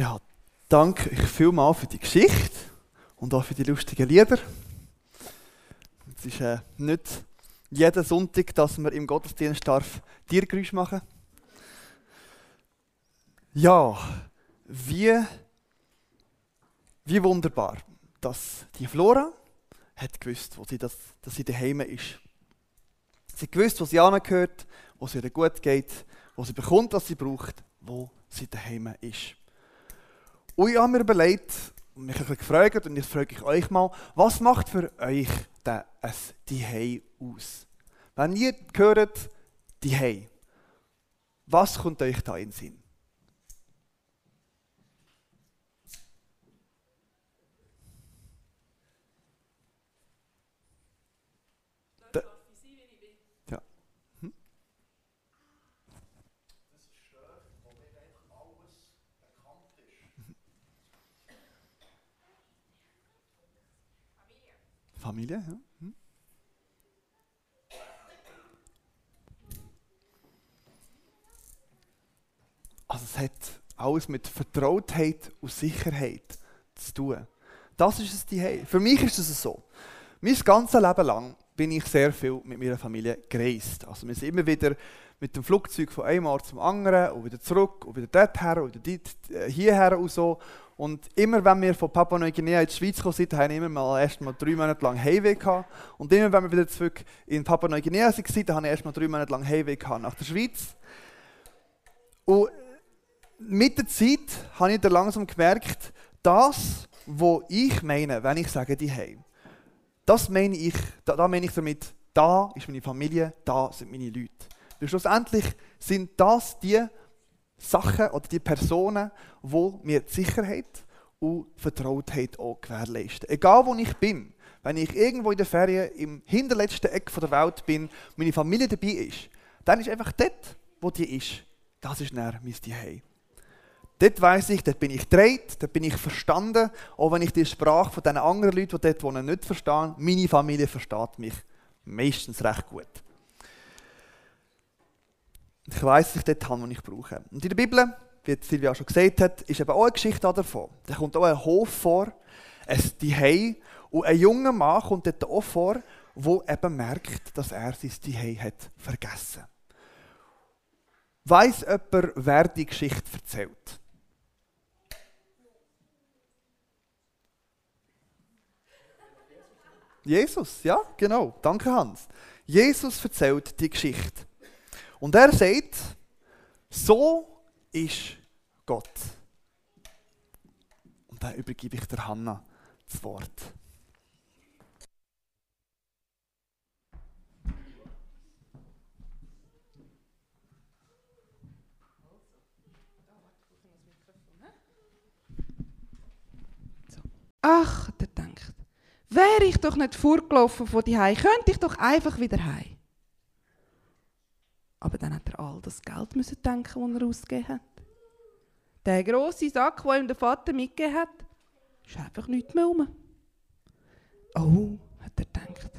Ja, danke ich vielmals für die Geschichte und auch für die lustigen Lieder. Es ist äh, nicht jeden Sonntag, dass man im Gottesdienst darf Tiergeräusche machen Ja, wie, wie wunderbar, dass die Flora hat gewusst, wo sie das, dass sie daheim ist. Sie gewusst, wo sie angehört, wo es ihr gut geht, wo sie bekommt, was sie braucht, wo sie daheim ist. Und ich habe mir überlegt, mich ein bisschen gefragt, und jetzt frage ich euch mal, was macht für euch ein Dihei aus? Wenn ihr hört, Dihei, was kommt euch da in den Sinn? Familie. Ja. Hm? Also es hat alles mit Vertrautheit und Sicherheit zu tun. Das ist es die Für mich ist es so. Mein ganzes Leben lang bin ich sehr viel mit meiner Familie gereist. Also wir sind immer wieder mit dem Flugzeug von einem Ort zum anderen und wieder zurück und wieder dorthin und wieder äh, hierher und so. Und immer wenn wir von Papua Neuguinea in die Schweiz gekommen sind, haben wir mal erst mal drei Monate lang Heimweh. Und immer wenn wir wieder zurück in Papua Neuguinea waren, dann habe ich erst mal drei Monate lang Heimweh nach der Schweiz. Und mit der Zeit habe ich dann langsam gemerkt, das, was ich meine, wenn ich sage die Heim, das meine ich, da, da meine ich damit, da ist meine Familie, da sind meine Leute. Weil schlussendlich sind das die Sachen oder die Personen, die mir die Sicherheit und Vertrautheit auch gewährleisten. Egal wo ich bin, wenn ich irgendwo in der Ferien im hinterletzten Eck der Welt bin, meine Familie dabei ist, dann ist einfach dort, wo die ist, das ist näher mein Zuhause. Dort weiss ich, dort bin ich gedreht, dort bin ich verstanden, auch wenn ich die Sprache von den anderen Leuten, die dort wohnen, nicht verstehe. Meine Familie versteht mich meistens recht gut. Ich weiß, dass ich dort habe, was ich brauche. Und in der Bibel, wie Silvia schon gesagt hat, ist eben auch eine Geschichte davon. Da kommt auch ein Hof vor, ein Zuhause. Und ein junger Mann kommt dort auch vor, der eben merkt, dass er sein Zuhause hat vergessen Weiss jemand, wer die Geschichte erzählt? Jesus, ja, genau. Danke, Hans. Jesus erzählt die Geschichte. Und er sagt, so ist Gott. Und dann übergebe ich der Hanna das Wort. Ach, der denkt, wäre ich doch nicht vorgelaufen von die könnte ich doch einfach wieder heim. Aber dann hat er all das Geld müssen denken, das er ausgegeben hat. Der grosse Sack, den ihm der Vater mitgegeben hat, ist einfach nichts mehr rum. Oh, hat er gedacht.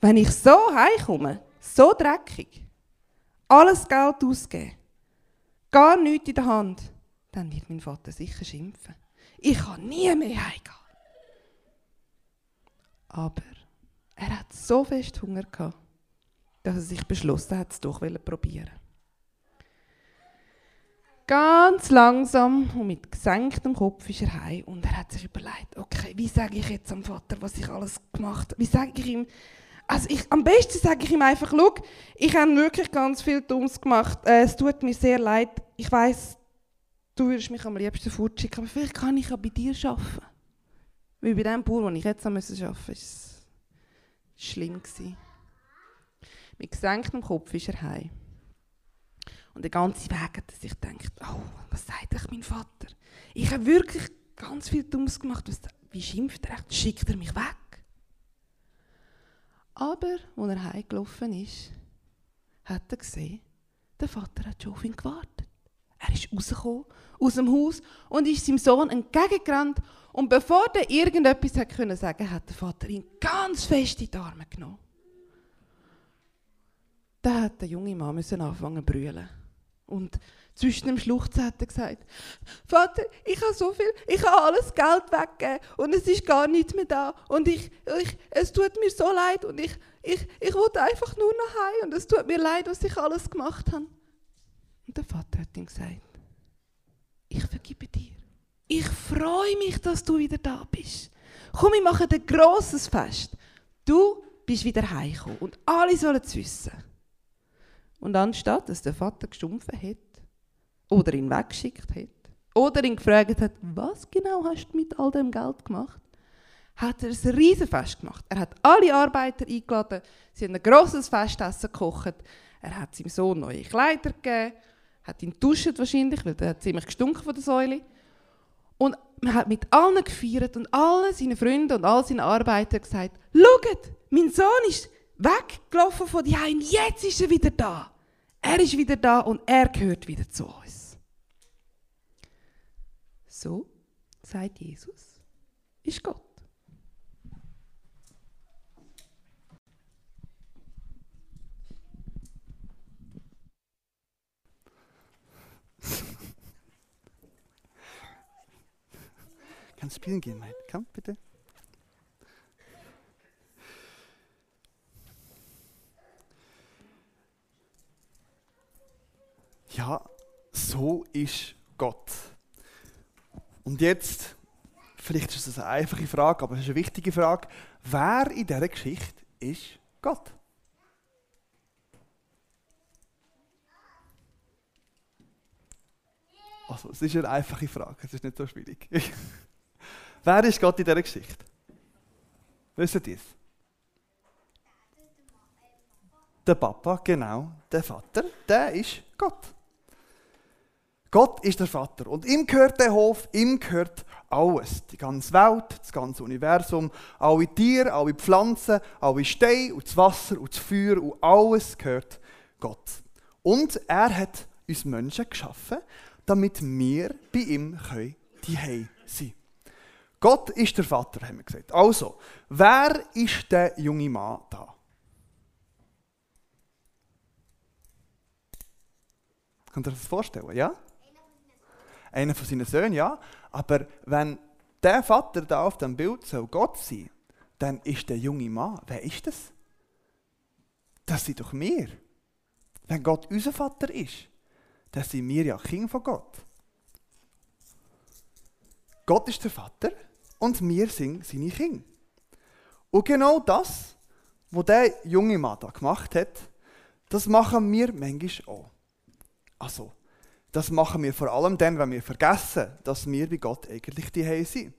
Wenn ich so heimkomme, so dreckig, alles Geld ausgeben, gar nichts in der Hand, dann wird mein Vater sicher schimpfen. Ich kann nie mehr heimgehen. Aber er hat so fest Hunger gehabt, dass er sich beschlossen hat, es doch zu probieren. Ganz langsam und mit gesenktem Kopf ist er heim und er hat sich überlegt, okay, wie sage ich jetzt am Vater, was ich alles gemacht habe? Wie sage ich ihm? Also ich, am besten sage ich ihm einfach, schau, ich habe wirklich ganz viel Dummes gemacht. Äh, es tut mir sehr leid. Ich weiß, du würdest mich am liebsten fortschicken, aber vielleicht kann ich ja bei dir arbeiten. Weil bei dem Bauer, den ich jetzt arbeiten musste, war es schlimm. Gewesen. Mit gesenktem Kopf ist er heim. Und der ganze Weg hat er sich gedacht, oh, was sagt euch mein Vater? Ich habe wirklich ganz viel Dummes gemacht. wie schimpft er echt? Schickt er mich weg? Aber, als er heimgelaufen ist, hat er gesehen, der Vater hat schon auf ihn gewartet. Er ist rausgekommen aus dem Haus und ist seinem Sohn entgegengerannt. Und bevor er irgendetwas hat können sagen, hat der Vater ihn ganz fest in die Arme genommen. Da hat der junge Mann müssen anfangen zu brüllen. Und zwischen dem Schluchzen hat er gesagt, Vater, ich habe so viel, ich habe alles Geld weggegeben und es ist gar nichts mehr da. Und ich, ich, es tut mir so leid und ich, ich, ich wollte einfach nur nach Hause und es tut mir leid, was ich alles gemacht habe. Und der Vater hat ihm gesagt, ich vergebe dir. Ich freue mich, dass du wieder da bist. Komm, wir machen ein grosses Fest. Du bist wieder heimgekommen und alle sollen es wissen. Und anstatt, dass der Vater gestumpfen hat oder ihn weggeschickt hat oder ihn gefragt hat, was genau hast du mit all dem Geld gemacht, hat er ein Riesenfest gemacht. Er hat alle Arbeiter eingeladen, sie haben ein grosses Festessen gekocht, er hat seinem Sohn neue Kleider gegeben, hat ihn duschen wahrscheinlich, weil er hat ziemlich gestunken von der Säule. Und man hat mit allen gefeiert und allen seinen Freunden und all seinen Arbeitern gesagt, schaut, mein Sohn ist weggelaufen von die Heim, jetzt ist er wieder da. Er ist wieder da und er gehört wieder zu uns. So, sagt Jesus, ist Gott. Kannst spielen gehen, mein. Komm, bitte. Ja, so ist Gott. Und jetzt, vielleicht ist das eine einfache Frage, aber es ist eine wichtige Frage. Wer in dieser Geschichte ist Gott? Also, es ist eine einfache Frage, es ist nicht so schwierig. Wer ist Gott in dieser Geschichte? Wisst ihr es? Der Papa, genau, der Vater, der ist Gott. Gott ist der Vater und ihm gehört der Hof, ihm gehört alles. Die ganze Welt, das ganze Universum, alle Tiere, alle Pflanzen, alle Steine und das Wasser und das Feuer und alles gehört Gott. Und er hat uns Menschen geschaffen, damit wir bei ihm die sein können. Gott ist der Vater, haben wir gesagt. Also, wer ist der junge Mann da? Könnt ihr euch das vorstellen, ja? Einer von seinen Söhnen, ja. Aber wenn der Vater da auf dem Bild soll Gott sein, dann ist der junge Mann, wer ist das? Das sind doch wir. Wenn Gott unser Vater ist, dann sind wir ja Kinder von Gott. Gott ist der Vater und wir sind seine Kinder. Und genau das, was der junge Mann da gemacht hat, das machen wir manchmal auch. Also, das machen wir vor allem dann, wenn wir vergessen, dass wir bei Gott eigentlich die sind.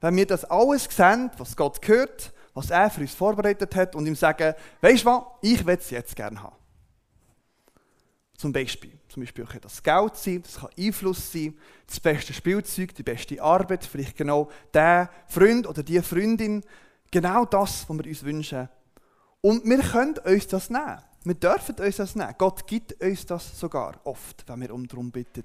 Wenn wir das alles sehen, was Gott gehört, was er für uns vorbereitet hat und ihm sagen, weißt du was, ich will es jetzt gerne haben. Zum Beispiel, zum Beispiel kann das Geld sein, das kann Einfluss sein, das beste Spielzeug, die beste Arbeit, vielleicht genau der Freund oder die Freundin, genau das, was wir uns wünschen. Und wir können uns das nehmen. Wir dürfen uns das nehmen. Gott gibt uns das sogar oft, wenn wir um darum bitten.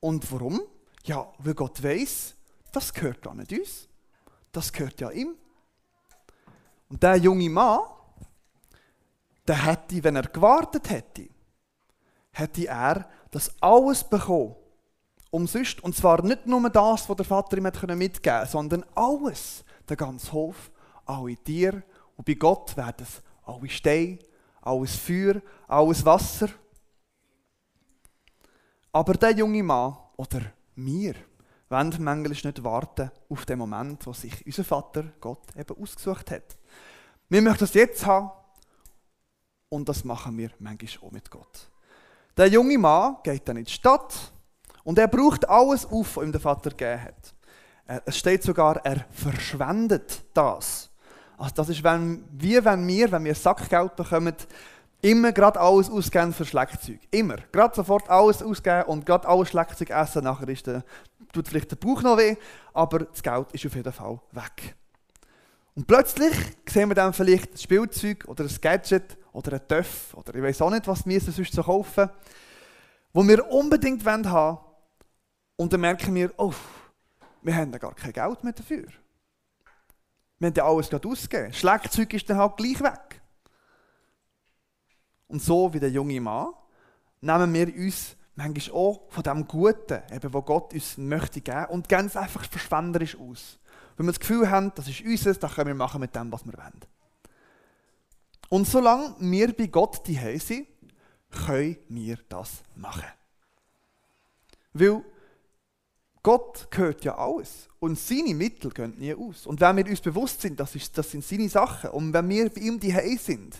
Und warum? Ja, weil Gott weiß, das gehört gar nicht uns. Das gehört ja ihm. Und der junge Mann, der hätte, wenn er gewartet hätte, hätte er das alles bekommen. Umsonst. Und zwar nicht nur das, was der Vater ihm mitgeben konnte, sondern alles. Der ganze Hof, alle Tiere. Und bei Gott werden es alle Steine, alles Feuer, alles Wasser. Aber der junge Mann oder wir wollen manchmal nicht warten auf den Moment, wo sich unser Vater Gott eben ausgesucht hat. Wir möchten das jetzt haben und das machen wir manchmal auch mit Gott. Der junge Mann geht dann in die Stadt und er braucht alles auf, was ihm der Vater gegeben hat. Es steht sogar, er verschwendet das. Also das ist wenn, wie wenn wir, wenn wir Sackgeld bekommen, immer gerade alles ausgeben für Schleckzeug. Immer. Gerade sofort alles ausgeben und gerade alles Schleckzeug essen. Nachher ist der, tut vielleicht der Bauch noch weh, aber das Geld ist auf jeden Fall weg. Und plötzlich sehen wir dann vielleicht ein Spielzeug oder ein Gadget oder ein Töff oder ich weiß auch nicht, was wir sonst so kaufen, wo wir unbedingt haben wollen. Und dann merken wir, oh, wir haben gar kein Geld mehr dafür. Wir haben ja alles gerade ausgegeben. Schlagzeug ist dann halt gleich weg. Und so wie der junge Mann nehmen wir uns manchmal auch von dem Guten, eben, wo Gott uns möchte geben, und es einfach verschwenderisch aus. Wenn wir das Gefühl haben, das ist unseres, dann können wir machen mit dem, was wir wollen. Und solange wir bei Gott die sind, können wir das machen. Weil Gott gehört ja alles. Und seine Mittel gehen nie aus. Und wenn wir uns bewusst sind, das, ist, das sind seine Sachen, und wenn wir bei ihm die sind,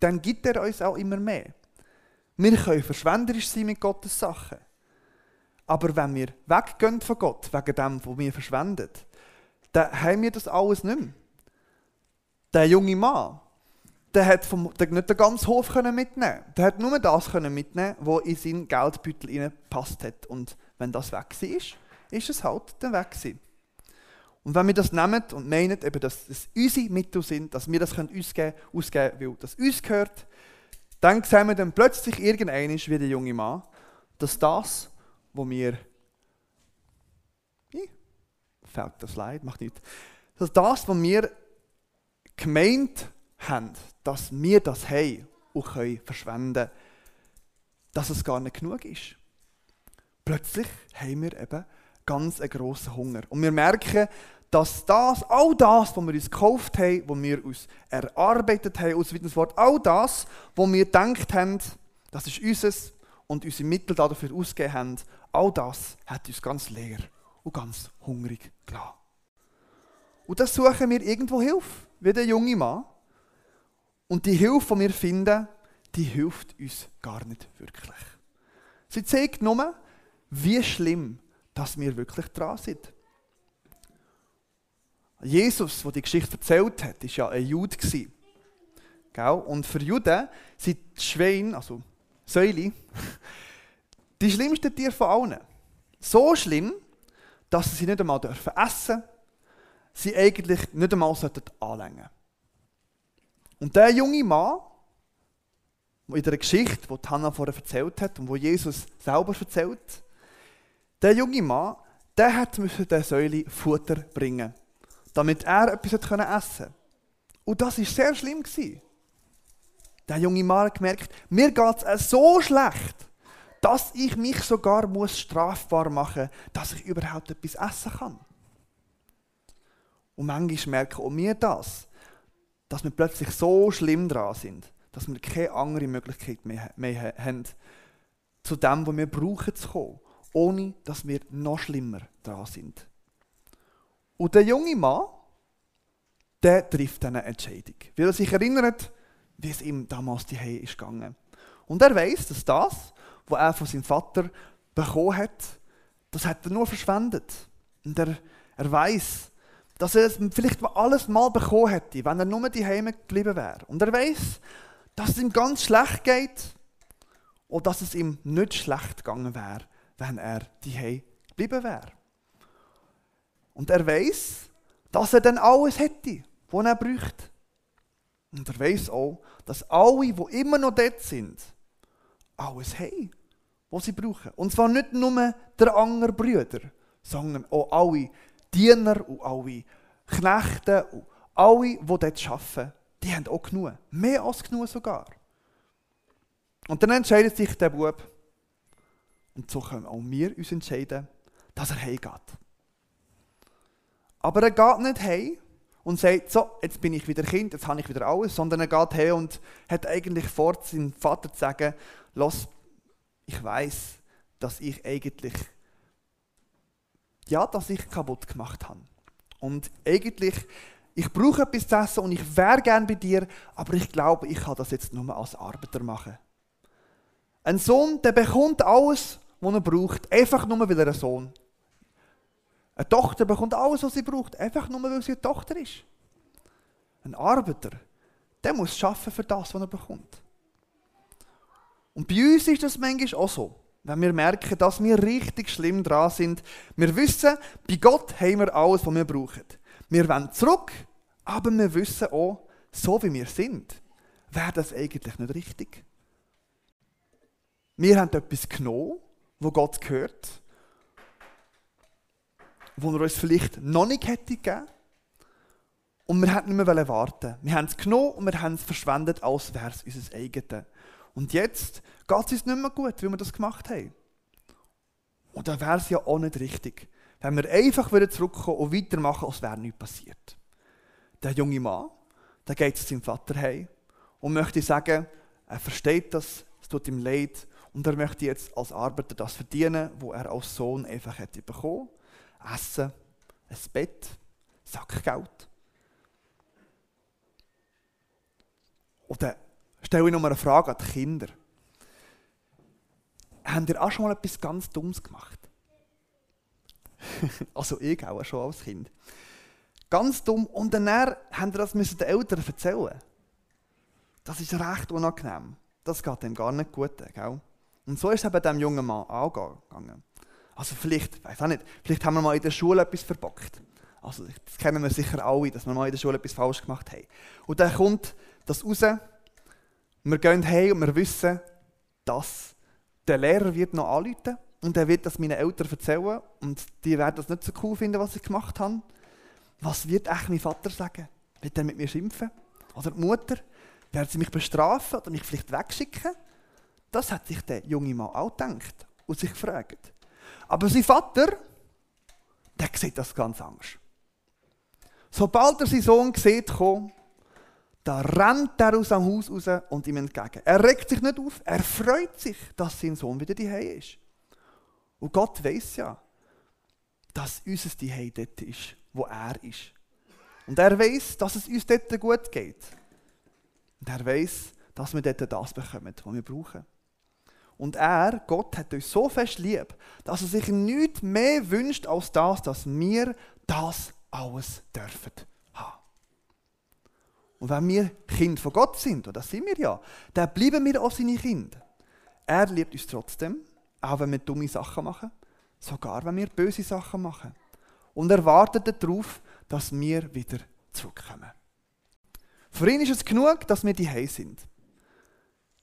dann gibt er uns auch immer mehr. Wir können verschwenderisch sein mit Gottes Sachen. Aber wenn wir weggehen von Gott, wegen dem, was wir verschwenden, dann haben wir das alles nicht mehr. Der junge Mann, der hat vom, der nicht den ganzen Hof mitnehmen Der hat nur das mitnehmen was in seinen Geldbeutel gepasst hat. Und wenn das weg war, ist es halt dann weg gewesen. Und wenn wir das nehmen und meinen, eben, dass es unsere Mittel sind, dass wir das können ausgeben ausgeben, weil das uns gehört, dann sehen wir dann plötzlich irgendeiner wie der junge Mann, dass das, was wir. Ih, fällt das Leid, macht nichts. Dass das, was wir gemeint haben, dass wir das haben und können verschwenden, dass es gar nicht genug ist. Plötzlich haben wir eben ganz einen grossen Hunger. Und wir merken, dass das, all das, was wir uns gekauft haben, was wir uns erarbeitet haben, aus dem Wort, all das, was wir gedacht haben, das ist unseres und unsere Mittel dafür ausgegeben haben, all das hat uns ganz leer und ganz hungrig gelassen. Und das suchen wir irgendwo Hilfe, wie der junge Mann. Und die Hilfe, die wir finden, die hilft uns gar nicht wirklich. Sie zeigt nur, wie schlimm dass wir wirklich dran sind. Jesus, der die Geschichte erzählt hat, war ja ein Jude. Und für Juden sind die Schweine, also Säule, die schlimmsten Tiere von allen. So schlimm, dass sie nicht einmal essen dürfen, sie eigentlich nicht einmal anlängen sollten. Und der junge Mann, in der Geschichte, die Hannah vorher erzählt hat und wo Jesus selber erzählt, der junge Mann, der hat der Säule Futter bringen, damit er etwas essen konnte. Und das war sehr schlimm. Der junge Mann hat gemerkt, mir geht es so schlecht, dass ich mich sogar muss strafbar machen muss, dass ich überhaupt etwas essen kann. Und manchmal merken auch wir das, dass wir plötzlich so schlimm dran sind, dass wir keine andere Möglichkeit mehr, mehr haben, zu dem, was wir brauchen, zu kommen ohne dass wir noch schlimmer dran sind. Und der junge Mann, der trifft eine Entscheidung, weil er sich erinnert, wie es ihm damals die ist gegangen. Und er weiß, dass das, was er von seinem Vater bekommen hat, das hat er nur verschwendet. Und er, er weiß, dass er es vielleicht alles mal bekommen hätte, wenn er nur die Heime geblieben wäre. Und er weiß, dass es ihm ganz schlecht geht und dass es ihm nicht schlecht gegangen wäre, wenn er die geblieben wäre. Und er weiß, dass er dann alles hätte, was er bräuchte. Und er weiß auch, dass alle, die immer noch dort sind, alles haben, was sie brauchen. Und zwar nicht nur der andere Brüder, sondern auch alle Diener und alle Knechte und alle, die dort arbeiten, die haben auch genug. Mehr als genug sogar. Und dann entscheidet sich der Bub, und so können auch wir uns entscheiden, dass er heimgeht. Aber er geht nicht heim und sagt, so, jetzt bin ich wieder Kind, jetzt habe ich wieder alles, sondern er geht heim und hat eigentlich vor, seinem Vater zu sagen, los, ich weiß, dass ich eigentlich, ja, dass ich kaputt gemacht habe. Und eigentlich, ich brauche etwas zu essen und ich wäre gern bei dir, aber ich glaube, ich kann das jetzt nur als Arbeiter machen. Ein Sohn, der bekommt alles, was er braucht, einfach nur, weil er ein Sohn Eine Tochter bekommt alles, was sie braucht, einfach nur, weil sie eine Tochter ist. Ein Arbeiter, der muss schaffen für das, was er bekommt. Und bei uns ist das manchmal auch so. Wenn wir merken, dass wir richtig schlimm dran sind. Wir wissen, bei Gott haben wir alles, was wir brauchen. Wir wollen zurück, aber wir wissen auch, so wie wir sind, wäre das eigentlich nicht richtig. Wir haben etwas genommen, wo Gott gehört, wo er uns vielleicht noch nicht hätte gegeben. Und wir hätten nicht mehr warten. Wir haben es genommen und wir haben es verschwendet, als wäre es unser eigenes. Und jetzt geht es uns nicht mehr gut, wie wir das gemacht haben. Und dann wäre es ja auch nicht richtig, wenn wir einfach wieder zurückkommen und weitermachen, als wäre nichts passiert. Der junge Mann, der geht zu seinem Vater heim und möchte sagen, er versteht das, es tut ihm leid und er möchte jetzt als Arbeiter das verdienen, wo er als Sohn einfach hätte bekommen. Essen, ein Bett, Sackgeld. Dann stelle ich noch eine Frage an die Kinder. Habt ihr auch schon mal etwas ganz Dummes gemacht? also ich auch schon als Kind. Ganz dumm. Und dann haben das müssen den Eltern erzählen. Das ist recht unangenehm. Das geht ihm gar nicht gut. Gell? Und so ist es eben dem jungen Mann auch gegangen. Also vielleicht, ich weiß auch nicht, vielleicht haben wir mal in der Schule etwas verbockt. Also das kennen wir sicher alle, dass wir mal in der Schule etwas falsch gemacht haben. Und dann kommt das raus, wir gehen heim und wir wissen, dass der Lehrer wird noch anrufen und er wird das meinen Eltern erzählen und die werden das nicht so cool finden, was ich gemacht habe. Was wird echt mein Vater sagen? Wird er mit mir schimpfen? Oder die Mutter? Werden sie mich bestrafen oder mich vielleicht wegschicken? Das hat sich der junge Mann auch gedacht und sich gefragt. Aber sein Vater, der sieht das ganz anders. Sobald er seinen Sohn sieht, da rennt er aus dem Haus raus und ihm entgegen. Er regt sich nicht auf, er freut sich, dass sein Sohn wieder daheim ist. Und Gott weiß ja, dass unser Zuhause dort ist, wo er ist. Und er weiß, dass es uns dort gut geht. Und er weiß, dass wir dort das bekommen, was wir brauchen. Und er, Gott, hat uns so fest lieb, dass er sich nichts mehr wünscht als das, dass wir das alles dürfen haben. Und wenn wir Kind von Gott sind, und das sind wir ja, dann bleiben wir auch seine Kinder. Er liebt uns trotzdem auch wenn wir dumme Sachen machen, sogar wenn wir böse Sachen machen. Und er wartet darauf, dass wir wieder zurückkommen. Für ihn ist es genug, dass wir die sind.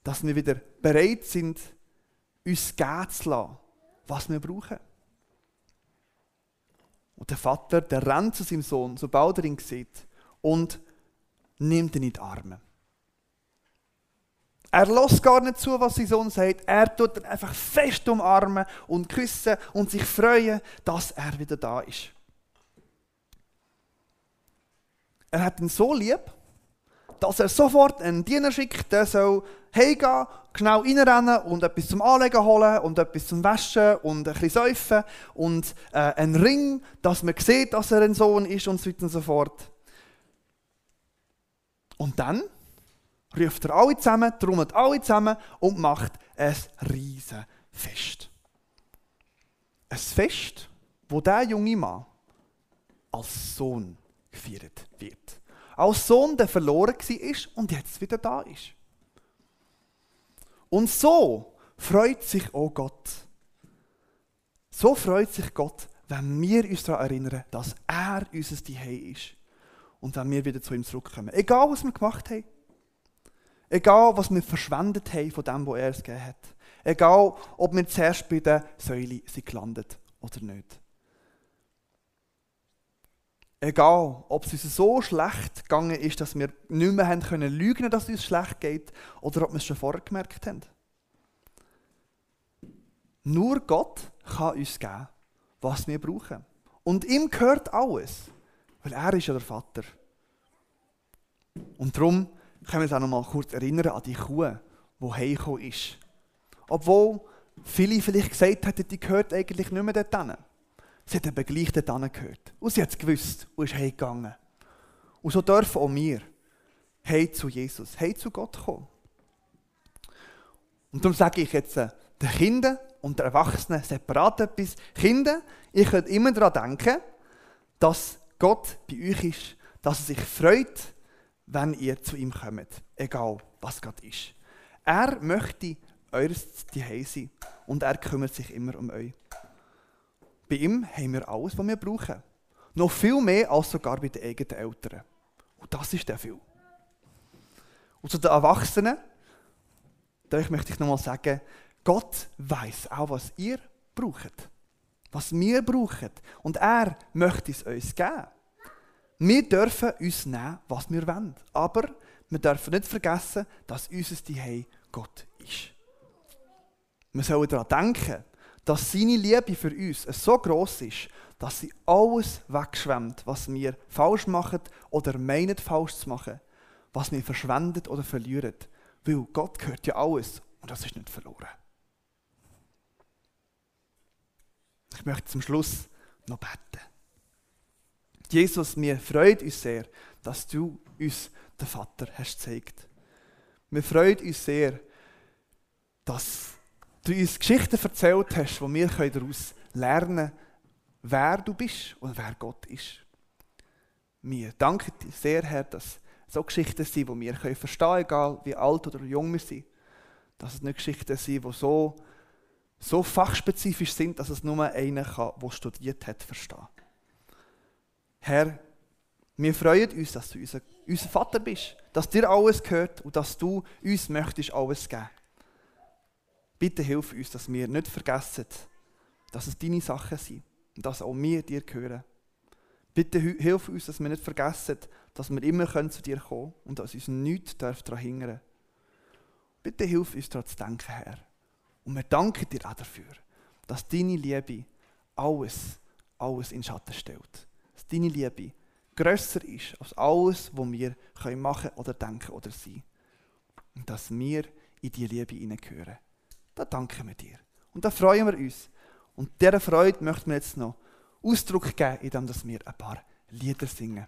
Dass wir wieder bereit sind, uns geben zu lassen, was wir brauchen. Und der Vater, der rennt zu seinem Sohn, sobald er ihn sieht, und nimmt ihn in die Arme. Er lässt gar nicht zu, was sein Sohn sagt. Er tut ihn einfach fest umarmen und küssen und sich freuen, dass er wieder da ist. Er hat ihn so lieb, dass er sofort einen Diener schickt, der soll heimgehen, genau reinrennen und etwas zum Anlegen holen und etwas zum Waschen und ein bisschen säufen und äh, einen Ring, dass man sieht, dass er ein Sohn ist und so weiter und so fort. Und dann ruft er alle zusammen, trommelt alle zusammen und macht ein riesen Fest. Ein Fest, wo der junge Mann als Sohn gefeiert wird. Als Sohn, der verloren war und jetzt wieder da ist. Und so freut sich auch Gott. So freut sich Gott, wenn wir uns daran erinnern, dass er unser Zuhause ist. Und wenn wir wieder zu ihm zurückkommen. Egal, was wir gemacht haben. Egal, was wir verschwendet haben von dem, was er uns gegeben hat. Egal, ob wir zuerst bei der Säule sind gelandet oder nicht. Egal, ob es uns so schlecht gegangen ist, dass wir nicht mehr haben können lügen, dass es uns schlecht geht, oder ob wir es schon vorher gemerkt haben. Nur Gott kann uns geben, was wir brauchen. Und ihm gehört alles, weil er ist ja der Vater. Und darum können wir uns auch noch mal kurz erinnern an die Kuh, die heimgekommen ist. Obwohl viele vielleicht gesagt hätten, die gehört eigentlich nicht mehr dorthin. Sie hat eben gleich dorthin gehört. Und sie hat es gewusst und ist heimgegangen. Und so dürfen auch wir heim zu Jesus, heim zu Gott kommen. Und darum sage ich jetzt äh, den Kindern und den Erwachsenen separat etwas. Kinder, ihr könnt immer daran denken, dass Gott bei euch ist, dass er sich freut, wenn ihr zu ihm kommt, egal was gerade ist. Er möchte eures Zuhause sein und er kümmert sich immer um euch. Bei ihm haben wir alles, was wir brauchen. Noch viel mehr als sogar bei den eigenen Eltern. Und das ist der viel. Und zu den Erwachsenen, da möchte ich nochmal sagen, Gott weiß auch, was ihr braucht. Was wir brauchen. Und er möchte es uns geben. Wir dürfen uns nehmen, was wir wollen. Aber wir dürfen nicht vergessen, dass unser Zuhause Gott ist. Wir sollen daran denken, dass seine Liebe für uns so groß ist, dass sie alles wegschwemmt, was wir falsch machen oder meinen falsch zu machen, was wir verschwendet oder verlieren. Weil Gott gehört ja alles und das ist nicht verloren. Ich möchte zum Schluss noch beten. Jesus, mir freut uns sehr, dass du uns den Vater hast gezeigt. Wir freuen uns sehr, dass du uns Geschichten erzählt hast, wo wir daraus lernen können, wer du bist und wer Gott ist. Wir danken dir sehr, Herr, dass so Geschichten sind, die wir verstehen können, egal wie alt oder jung wir sind. Dass es nicht Geschichten sind, die so, so fachspezifisch sind, dass es nur einer kann, der studiert hat, verstehen. Herr, wir freuen uns, dass du unser, unser Vater bist, dass dir alles gehört und dass du uns möchtest alles geben. Bitte hilf uns, dass wir nicht vergessen, dass es deine Sachen sind und dass auch wir dir gehören. Bitte hilf uns, dass wir nicht vergessen, dass wir immer zu dir kommen können und dass uns nichts daran hindern. Bitte hilf uns daran zu denken, Herr. Und wir danken dir auch dafür, dass deine Liebe alles, alles in Schatten stellt. Dass deine Liebe grösser ist als alles, was wir machen oder denken oder sein. Und dass wir in diese Liebe hineingehören. Da danken wir dir. Und da freuen wir uns. Und dieser Freude möchten wir jetzt noch Ausdruck geben, indem wir ein paar Lieder singen.